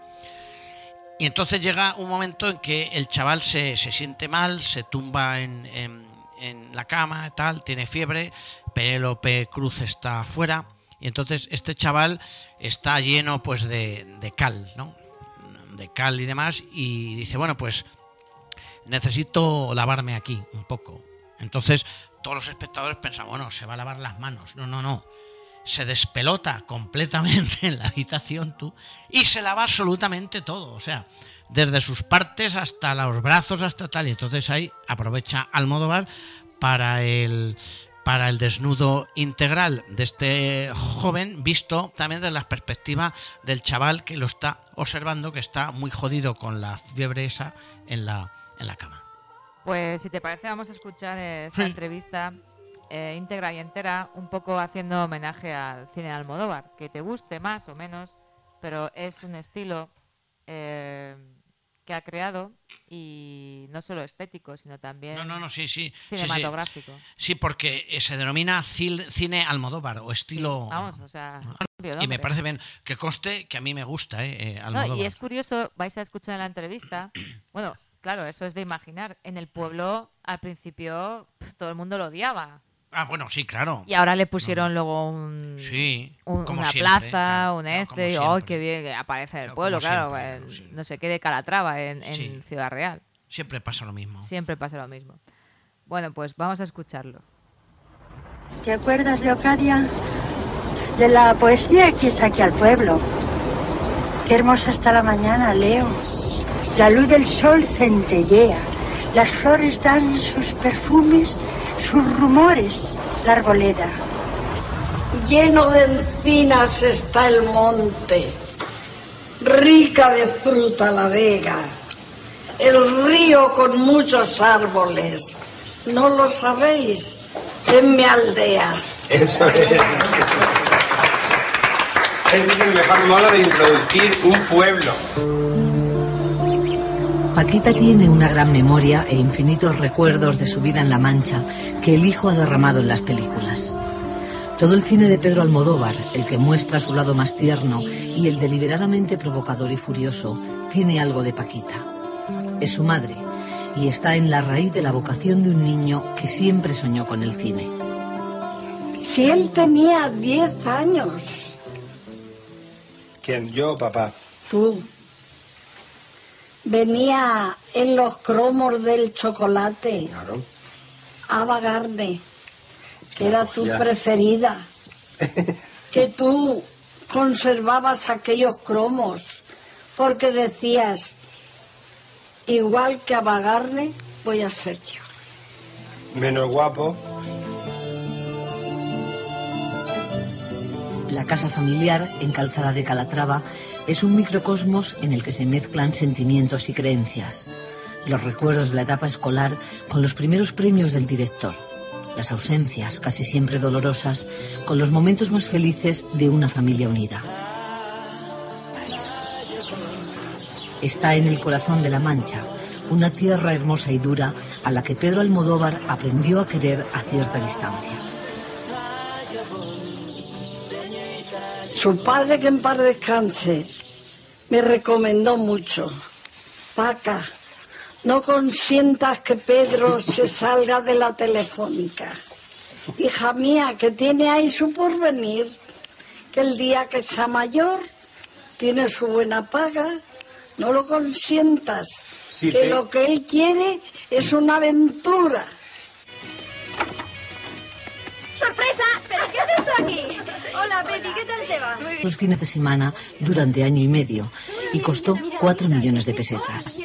Y entonces llega un momento en que el chaval se, se siente mal, se tumba en, en- en la cama, tal, tiene fiebre, Penélope Cruz está afuera, y entonces este chaval está lleno pues de, de cal, ¿no? De cal y demás, y dice, bueno, pues necesito lavarme aquí un poco. Entonces todos los espectadores pensan, bueno, se va a lavar las manos. No, no, no. Se despelota completamente en la habitación tú y se lava absolutamente todo. O sea, desde sus partes hasta los brazos, hasta tal. Y entonces ahí aprovecha Almodóvar para el, para el desnudo integral de este joven, visto también desde la perspectiva del chaval que lo está observando, que está muy jodido con la fiebre esa en la, en la cama. Pues si te parece, vamos a escuchar esta Sí. entrevista eh, íntegra y entera, un poco haciendo homenaje al cine de Almodóvar, que te guste más o menos, pero es un estilo eh, que ha creado y no solo estético, sino también No, no, no, sí, sí. sí, sí. cinematográfico. Sí, porque eh, se denomina cine Almodóvar o estilo. Vamos, o sea, y me parece bien que conste que a mí me gusta, ¿eh? eh, Almodóvar. y es curioso, vais a escuchar en la entrevista, bueno, claro, eso es de imaginar. En el pueblo, al principio, pf, todo el mundo lo odiaba. Ah, bueno, sí, claro. Y ahora le pusieron luego un, Sí, un- como una siempre, plaza, claro, un claro, este, y ¡ay, qué bien! que Aparece en el Claro, pueblo, claro, siempre, sí. no sé qué de Calatrava, en, en Sí. Ciudad Real. Siempre pasa lo mismo. Siempre pasa lo mismo. Bueno, pues vamos a escucharlo. ¿Te acuerdas, Leocadia? De la poesía que saqué al pueblo. Qué hermosa está la mañana, Leo. La luz del sol centellea. Las flores dan sus perfumes, sus rumores, la arboleda. Lleno de encinas está el monte, rica de fruta la vega, el río con muchos árboles. ¿No lo sabéis? En mi aldea. Eso es. Ese es el mejor modo de introducir un pueblo. Paquita tiene una gran memoria e infinitos recuerdos de su vida en La Mancha que el hijo ha derramado en las películas. Todo el cine de Pedro Almodóvar, el que muestra su lado más tierno y el deliberadamente provocador y furioso, tiene algo de Paquita. Es su madre y está en la raíz de la vocación de un niño que siempre soñó con el cine. Si él tenía 10 años, ¿Quién? ¿Yo papá? tú, venía en los cromos del chocolate. Claro. Ava que era tu Ya. preferida, que tú conservabas aquellos cromos porque decías, igual que Ava Gardner, voy a ser yo. Menos guapo. La casa familiar, en Calzada de Calatrava, es un microcosmos en el que se mezclan sentimientos y creencias. Los recuerdos de la etapa escolar con los primeros premios del director. Las ausencias, casi siempre dolorosas, con los momentos más felices de una familia unida. Está en el corazón de La Mancha, una tierra hermosa y dura a la que Pedro Almodóvar aprendió a querer a cierta distancia. Su padre, que en paz descanse, me recomendó mucho. Paca, no consientas que Pedro se salga de la telefónica. Hija mía, que tiene ahí su porvenir, que el día que sea mayor tiene su buena paga, no lo consientas. Sí, que lo que él quiere es una aventura. ¡Sorpresa! ¿Pero qué haces tú aquí? Hola, Betty, ¿qué tal te va? los fines de semana durante año y medio y costó 4 millones de pesetas.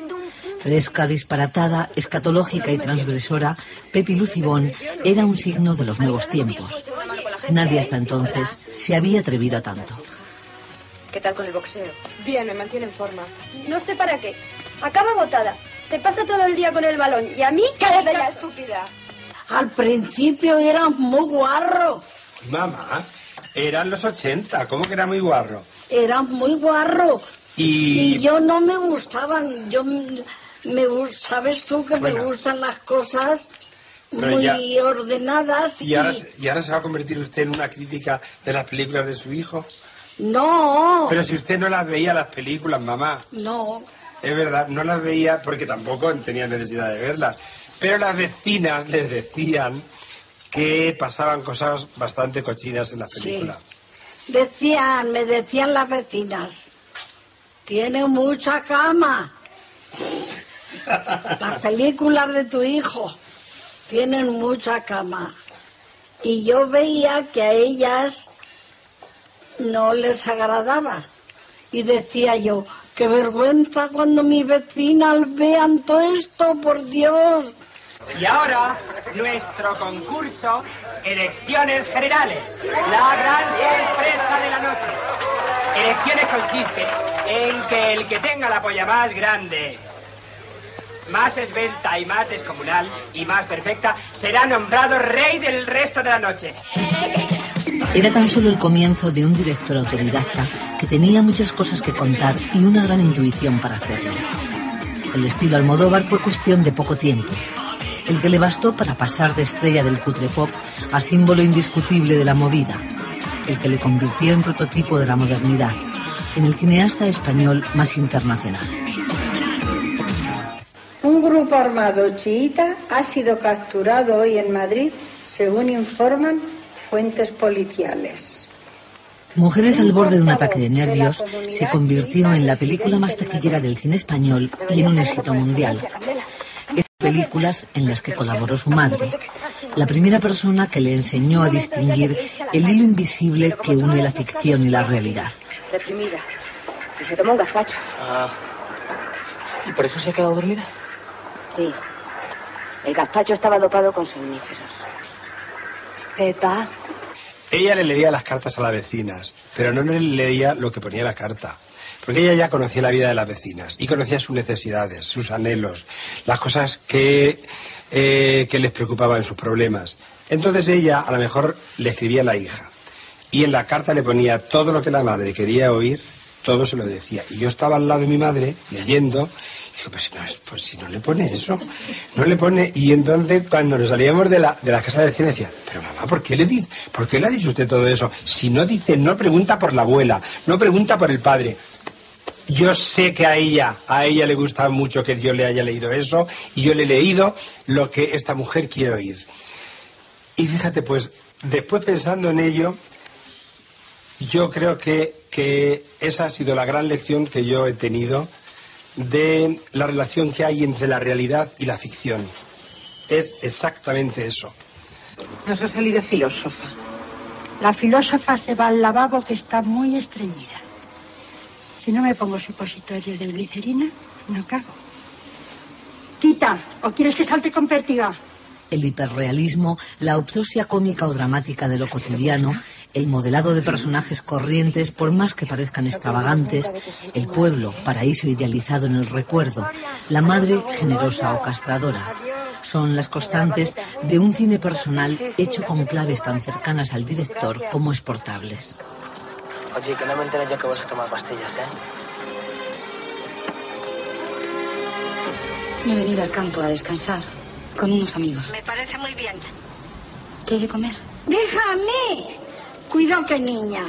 Fresca, disparatada, escatológica y transgresora, Pepi Lucibón era un signo de los nuevos tiempos. Nadie hasta entonces se había atrevido a tanto. ¿Qué tal con el boxeo? Bien, me mantiene en forma. No sé para qué. Acaba agotada. Se pasa todo el día con el balón. ¿Y a mí? ¡Cállate ya, estúpida! Al principio eras muy guarro. Mamá, eran los 80, ¿cómo que era muy guarro? Eras muy guarro. Y... Y yo no me gustaban. Yo me sabes tú que me gustan las cosas Pero muy ya- ordenadas. ¿Y ahora, ¿Y ahora se va a convertir usted en una crítica de las películas de su hijo? No, Pero si usted no las veía las películas, mamá. no. Es verdad, no las veía porque tampoco tenía necesidad de verlas. Pero las vecinas les decían que pasaban cosas bastante cochinas en las Sí. películas. Decían, me decían las vecinas, tiene mucha cama. Las películas de tu hijo tienen mucha cama. Y yo veía que a ellas no les agradaba. Y decía yo, qué vergüenza cuando mis vecinas vean todo esto, por Dios. Y ahora, nuestro concurso, elecciones generales. La gran sorpresa de la noche. Elecciones consiste en que el que tenga la polla más grande, más esbelta y más descomunal y más perfecta, será nombrado rey del resto de la noche. Era tan solo el comienzo de un director autodidacta que tenía muchas cosas que contar y una gran intuición para hacerlo. El estilo Almodóvar fue cuestión de poco tiempo, el que le bastó para pasar de estrella del cutre pop a símbolo indiscutible de la movida, el que le convirtió en prototipo de la modernidad, en el cineasta español más internacional. Un grupo armado chiita ha sido capturado hoy en Madrid, según informan fuentes policiales. Mujeres al borde de un ataque de nervios se convirtió en la película más taquillera del cine español y en un éxito mundial. Películas en las que colaboró su madre, la primera persona que le enseñó a distinguir el hilo invisible que une la ficción y la realidad. Deprimida. Y se tomó un gazpacho. Ah, ¿Y por eso se ha quedado dormida? Sí. El gazpacho estaba dopado con somníferos. Pepa. Ella le leía las cartas a las vecinas, pero no le leía lo que ponía la carta. Porque ella ya conocía la vida de las vecinas y conocía sus necesidades, sus anhelos, las cosas que, eh, que les preocupaban, sus problemas. Entonces ella a lo mejor le escribía a la hija y en la carta le ponía todo lo que la madre quería oír, todo se lo decía. Y yo estaba al lado de mi madre leyendo y digo, pues si no, es- pues si no le pone eso, no le pone. Y entonces cuando nos salíamos de la, de la casa de vecina decía, pero mamá, ¿por qué le dice, por qué le ha dicho usted todo eso? Si no dice, no pregunta por la abuela, no pregunta por el padre. Yo sé que a ella, a ella le gusta mucho que yo le haya leído eso y yo le he leído lo que esta mujer quiere oír. Y fíjate, pues después pensando en ello, yo creo que, que esa ha sido la gran lección que yo he tenido de la relación que hay entre la realidad y la ficción. Es exactamente eso. Nos ha salido filósofa. La filósofa se va al lavabo que está muy estreñida. Si no me pongo supositorio de glicerina, no cago. Tita, ¿o quieres que salte con pértiga? El hiperrealismo, la autopsia cómica o dramática de lo cotidiano, el modelado de personajes corrientes, por más que parezcan extravagantes, el pueblo, paraíso idealizado en el recuerdo, la madre generosa o castradora, son las constantes de un cine personal hecho con claves tan cercanas al director como exportables. Oye, que no me enteré yo que vas a tomar pastillas, ¿eh? He venido al campo a descansar con unos amigos. Me parece muy bien. ¿Qué hay de comer? Déjame. Cuidado que niña.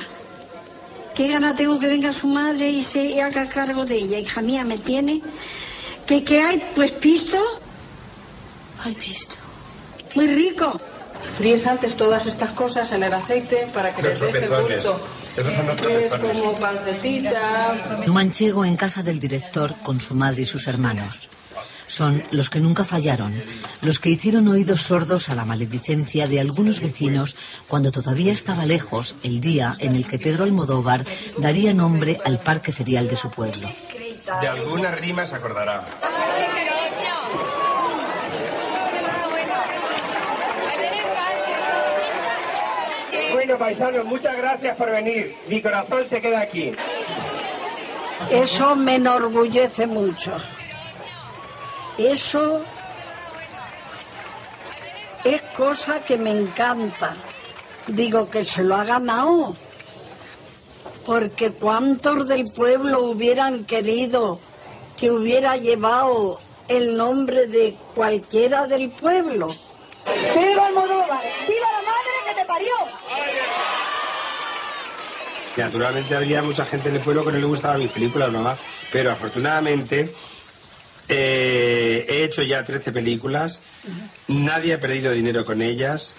Qué gana tengo que venga su madre y se haga cargo de ella. Hija mía, me tiene. ¿Qué, qué hay? Pues pisto. Ay, pisto. Muy rico. Fríes antes todas estas cosas en el aceite para que les des el gusto. Es como pancetita. Manchego en casa del director con su madre y sus hermanos. Son los que nunca fallaron, los que hicieron oídos sordos a la maledicencia de algunos vecinos cuando todavía estaba lejos el día en el que Pedro Almodóvar daría nombre al parque ferial de su pueblo. De alguna rima se acordará. Bueno, muchas gracias por venir. Mi corazón se queda aquí. Eso me enorgullece mucho. Eso es cosa que me encanta. Digo que se lo ha ganado. Porque cuántos del pueblo hubieran querido que hubiera llevado el nombre de cualquiera del pueblo. ¡Viva Almodóvar! ¡Viva la madre que te parió! Naturalmente habría mucha gente en el pueblo que no le gustaban mis películas nomás, pero afortunadamente eh, he hecho ya 13 películas, nadie ha perdido dinero con ellas,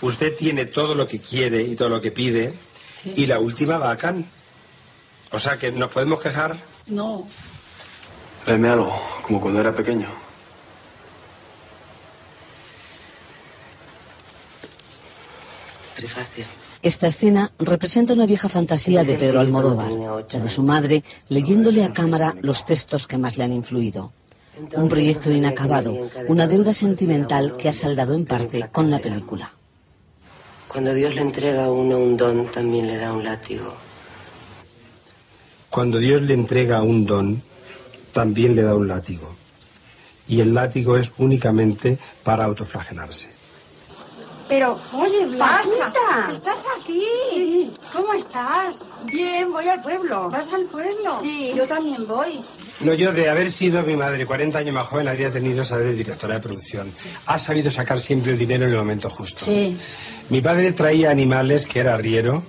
usted tiene todo lo que quiere y todo lo que pide, y la última va a Cannes. O sea que nos podemos quejar. No. Léeme algo, como cuando era pequeño. Prefacio. Esta escena representa una vieja fantasía de Pedro Almodóvar, la de su madre leyéndole a cámara los textos que más le han influido. Un proyecto inacabado, una deuda sentimental que ha saldado en parte con la película. Cuando Dios le entrega a uno un don, también le da un látigo. Cuando Dios le entrega un don, también le da un látigo. Y el látigo es únicamente para autoflagelarse. Pero, oye, Blanquita, ¿estás aquí? Sí. ¿Cómo estás? Bien, voy al pueblo. ¿Vas al pueblo? Sí. Yo también voy. No, yo de haber sido mi madre 40 años más joven habría tenido saber de directora de producción. Ha sabido sacar siempre el dinero en el momento justo. Sí. Mi padre traía animales que era arriero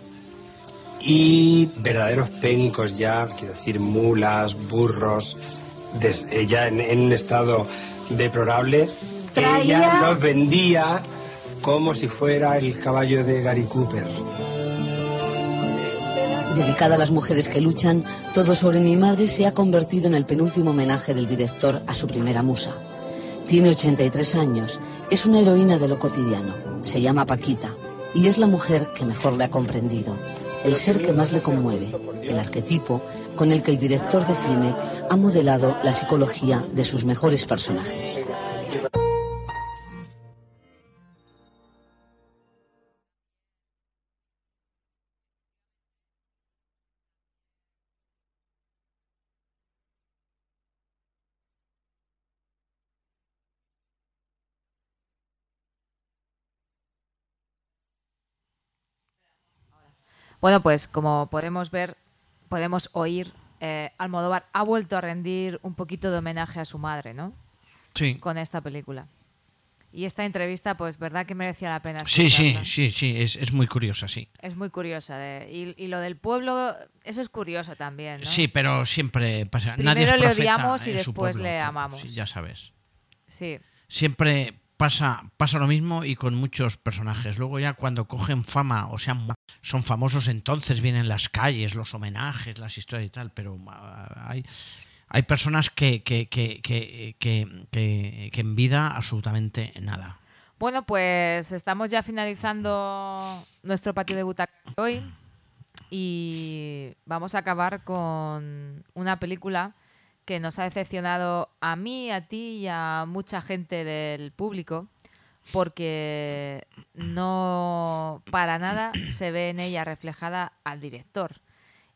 y verdaderos pencos ya, quiero decir, mulas, burros, des- eh, ya en, en un estado deplorable. Traía- Ella los vendía como si fuera el caballo de Gary Cooper. Dedicada a las mujeres que luchan, Todo sobre mi madre se ha convertido en el penúltimo homenaje del director a su primera musa. Tiene 83 años, es una heroína de lo cotidiano, se llama Paquita y es la mujer que mejor le ha comprendido, el ser que más le conmueve, el arquetipo con el que el director de cine ha modelado la psicología de sus mejores personajes. Bueno, pues como podemos ver, podemos oír, eh, Almodóvar ha vuelto a rendir un poquito de homenaje a su madre, ¿no? Sí. Con esta película. Y esta entrevista, pues, verdad que merecía la pena. Sí, sí, sí, sí, es, es muy curiosa, sí. Es muy curiosa. de- y, y lo del pueblo, eso es curioso también, ¿no? Sí, pero siempre pasa. Primero Nadie es le odiamos y después pueblo, le amamos. sí, ya sabes. Sí. Siempre pasa, pasa lo mismo y con muchos personajes. Luego ya cuando cogen fama o sean son famosos, entonces vienen las calles, los homenajes, las historias y tal. Pero ah, hay, hay personas que, que, que, que, en vida absolutamente nada. Bueno, pues estamos ya finalizando nuestro patio de butaca hoy y vamos a acabar con una película que nos ha decepcionado a mí, a ti y a mucha gente del público porque no para nada se ve en ella reflejada al director.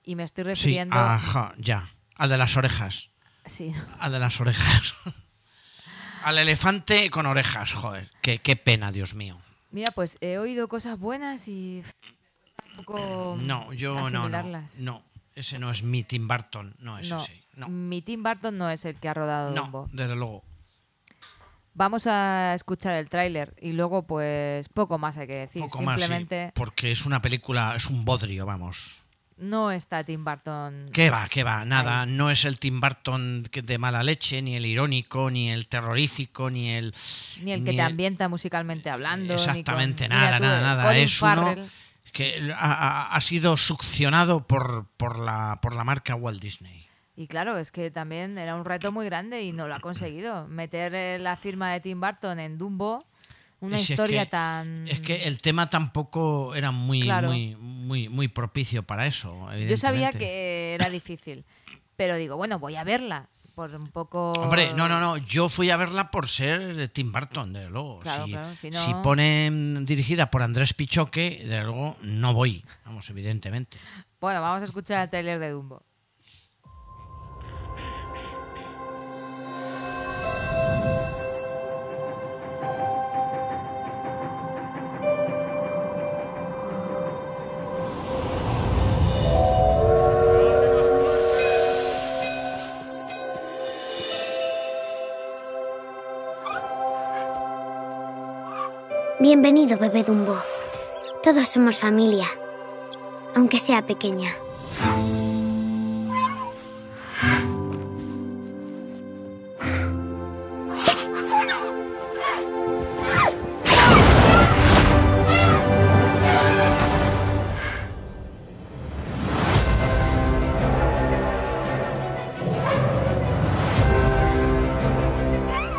Y me estoy Sí, refiriendo... ajá, ya. Al de las orejas. Sí. Al de las orejas. Al elefante con orejas, joder. Qué, qué pena, Dios mío. Mira, pues he oído cosas buenas y tampoco No, yo no, no. No, ese no es mi Tim Burton. No es No, ese. No, mi Tim Burton no es el que ha rodado no Dumbo. desde luego. Vamos a escuchar el tráiler y luego pues poco más hay que decir. Poco más, sí, Simplemente porque es una película, es un bodrio, vamos. no está Tim Burton. ¿Qué va? ¿Qué va? Nada. No es el Tim Burton que- de mala leche, ni el irónico, ni el terrorífico, ni el. Ni el que te ambienta musicalmente hablando. ni con- Exactamente, nada, tú, nada, nada. Colin Es uno Farrell. que ha, ha- ha sido succionado por, por, la, por la marca Walt Disney. Y claro, es que también era un reto muy grande y no lo ha conseguido. Meter eh, la firma de Tim Burton en Dumbo, una si es historia que- tan... Es que el tema tampoco era muy, Claro. muy, muy, muy propicio para eso. Yo sabía que era difícil, pero digo, bueno, voy a verla, por un poco... Hombre, no, no, no. Yo fui a verla por ser de Tim Burton, desde luego. Claro, si, claro, si si no- ponen dirigida por Andrés Pichoque, desde luego no voy. Vamos, evidentemente. Bueno, vamos a escuchar el trailer de Dumbo. Bienvenido, bebé Dumbo. Todos somos familia, aunque sea pequeña.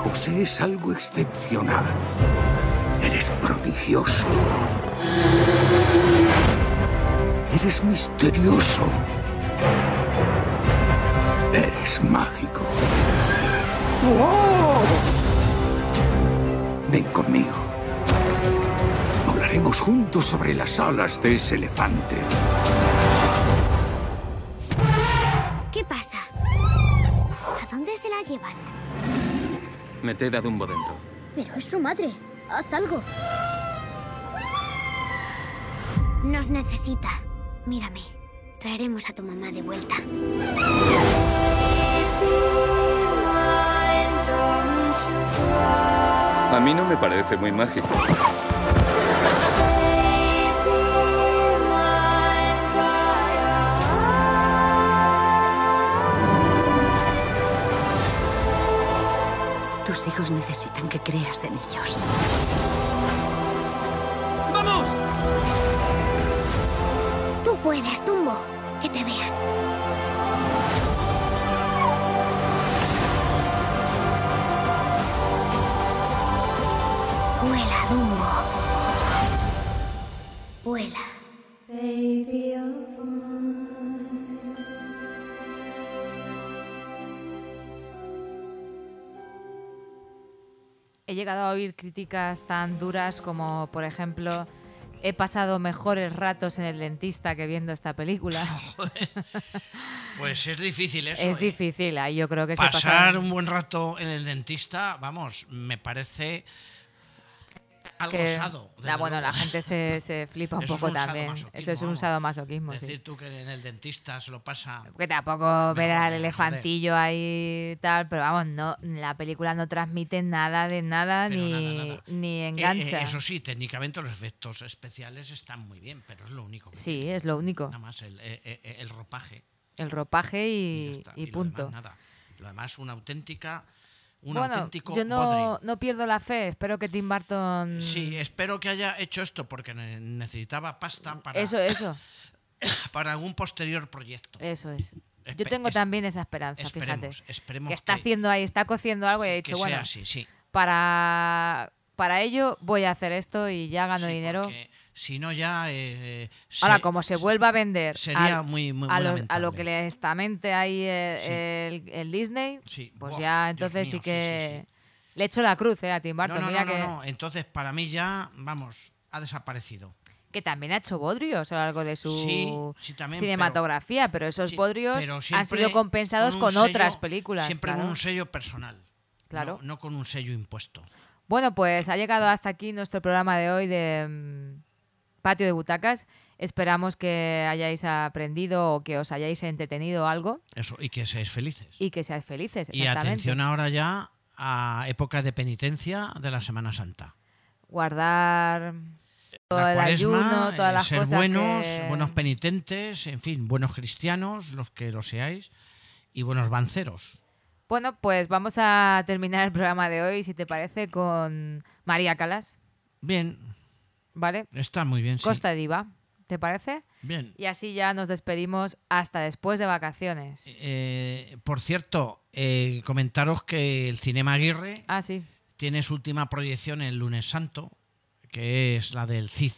Posees algo excepcional. Eres prodigioso. Eres misterioso. Eres mágico. Ven conmigo. Volaremos juntos sobre las alas de ese elefante. ¿Qué pasa? ¿A dónde se la llevan? Meted a Dumbo dentro. Pero es su madre. Haz algo. Nos necesita. Mírame. Traeremos a tu mamá de vuelta. A mí no me parece muy mágico. Tus hijos necesitan que creas en ellos. ¡Vamos! Tú puedes, Tumbo. Que te vean. Llegado a oír críticas tan duras como, por ejemplo, he pasado mejores ratos en el dentista que viendo esta película. Pues es difícil eso. es ¿eh? difícil, ahí yo creo que se Pasar pasaron- un buen rato en el dentista, vamos, me parece algo que- la- desde bueno, la gente se, se flipa un Eso es poco un también. Eso es un sadomasoquismo, sí. Decir tú que en el dentista se lo pasa. Que tampoco ver al joder. elefantillo ahí y tal, pero vamos, no, la película no transmite nada de nada ni, nada, nada. ni Eh, eh, engancha. eso sí, técnicamente los efectos especiales están muy bien, pero es lo único. Sí, es lo único. Nada más el, eh, el ropaje. El ropaje y, y lo punto. demás nada. Lo demás, una auténtica. Un bueno, auténtico yo no, bodrio. no pierdo la fe. Espero que Tim Burton. Sí, espero que haya hecho esto porque ne- necesitaba pasta para, Eso, eso, para algún posterior proyecto. eso es. Yo tengo también esa esperanza, esperemos, fíjate. esperemos que está que- haciendo ahí, está cociendo algo y que dicho, bueno, así, sí. para, para ello voy a hacer esto y ya gano Sí, dinero. porque si no ya... eh, eh, Ahora, se- como se vuelva a vender sería al- muy- muy- a, los- a lo que le estamente ahí el, el- el Disney, Sí, pues buah, ya entonces sí mío, sí, que le echo la cruz eh, a Tim Burton. no, Mira no, no, que, no. Entonces, para mí ya, vamos, ha desaparecido. que también ha hecho bodrios a lo largo de su Sí, sí, también, cinematografía, pero, esos bodrios pero han sido compensados con sello- otras películas. Siempre claro. con un sello personal. Claro. No, no con un sello impuesto. Bueno, pues ha llegado hasta aquí nuestro programa de hoy de mm, Patio de Butacas. Esperamos que hayáis aprendido o que os hayáis entretenido algo Eso, y que seáis felices. y que seáis felices. Y atención ahora ya a época de penitencia de la Semana Santa. Guardar todo La el ayuno, todas eh, las ser cosas buenos, que- buenos penitentes, en fin, buenos cristianos, los que lo seáis, y buenos banceros. Bueno, pues vamos a terminar el programa de hoy, si te parece, con María Calas, Bien, ¿vale? está muy bien, sí. Costa Diva, ¿te parece? Bien. Y así ya nos despedimos hasta después de vacaciones. Eh, por cierto, eh, comentaros que el Cinema Aguirre Ah, sí. tiene su última proyección el lunes santo, que es la del Cid,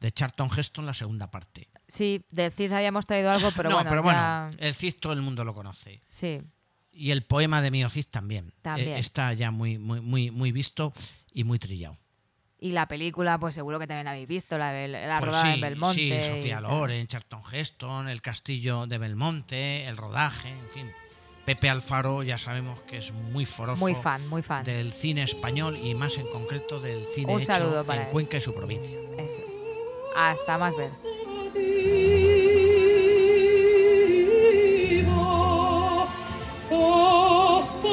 de Charlton Heston, la segunda parte. Sí, del CID habíamos traído algo, pero no, bueno, pero ya- bueno, el Cid todo el mundo lo conoce. Sí. Y el poema de Mio Cid también. También. Eh, está ya muy, muy, muy, muy visto y muy trillado. Y la película, pues seguro que también habéis visto, la, de- la Pues rodada sí, en Belmonte. Sí, Sofía. Loren, Charlton Heston, el castillo de Belmonte, el rodaje, en fin. Pepe Alfaro ya sabemos que es muy forofo Muy fan, muy fan. del cine español y más en concreto del cine Un hecho saludo para en él. Cuenca y su provincia. Eso es. Hasta más ver. Costa